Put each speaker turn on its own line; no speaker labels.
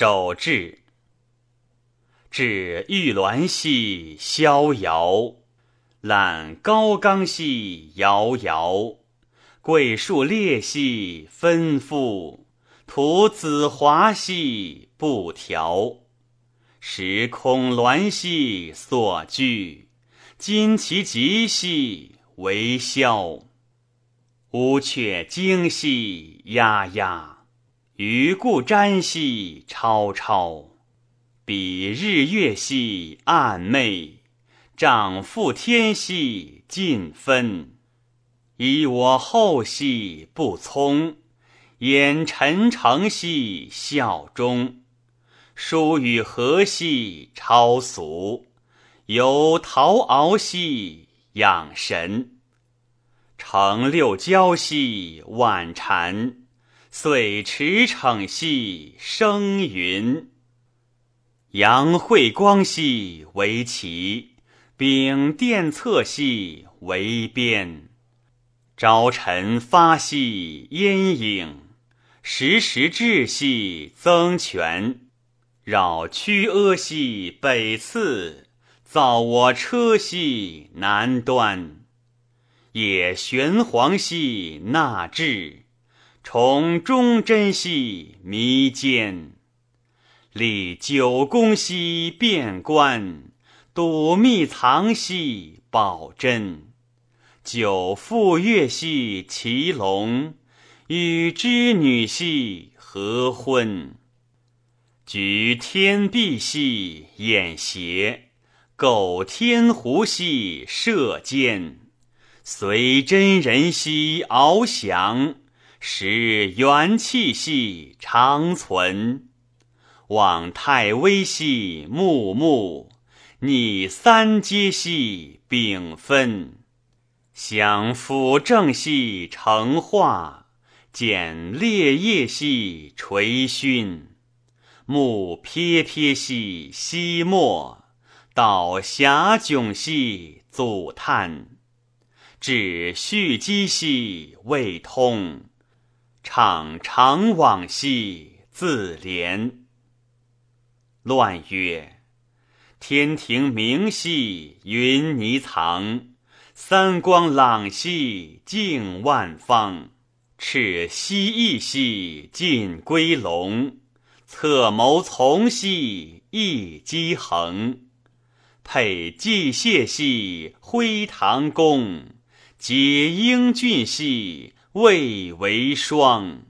手至。至玉鸾兮逍遥，揽高冈兮遥遥。桂树列兮纷复，徒子华兮不调。时空鸾兮所居，今其极兮为萧。乌鹊惊兮鸦鸦，余故瞻兮超超。比日月兮暗昧，丈负天兮尽分。以我后兮不聪，掩陈诚兮效忠。疏与和兮超俗，游陶敖兮养神。乘六交兮晚禅，遂驰骋兮生云。阳晦光兮为旗，秉殿策兮为鞭。朝晨发兮阴影，时时至兮增权。绕曲阿兮北次，造我车兮南端。野玄黄兮纳至，崇忠贞兮弥坚。立九宫兮变观，笃密藏兮宝珍。九傅乐兮其龙，与织女兮合婚。举天璧兮掩邪，构天狐兮射箭。随真人兮翱翔，使元气兮长存。望太微兮穆穆，逆三阶兮丙分。享辅正兮成化，见烈业兮垂勋。目瞥瞥兮息末，道遐迥兮祖叹。至续机兮未通，唱长往兮自怜。乱曰：天庭明兮云霓藏，三光朗兮净万方。赤蜥蜴兮尽归龙，侧谋从兮一机衡。佩稷谢兮辉堂宫，解英俊兮蔚为霜。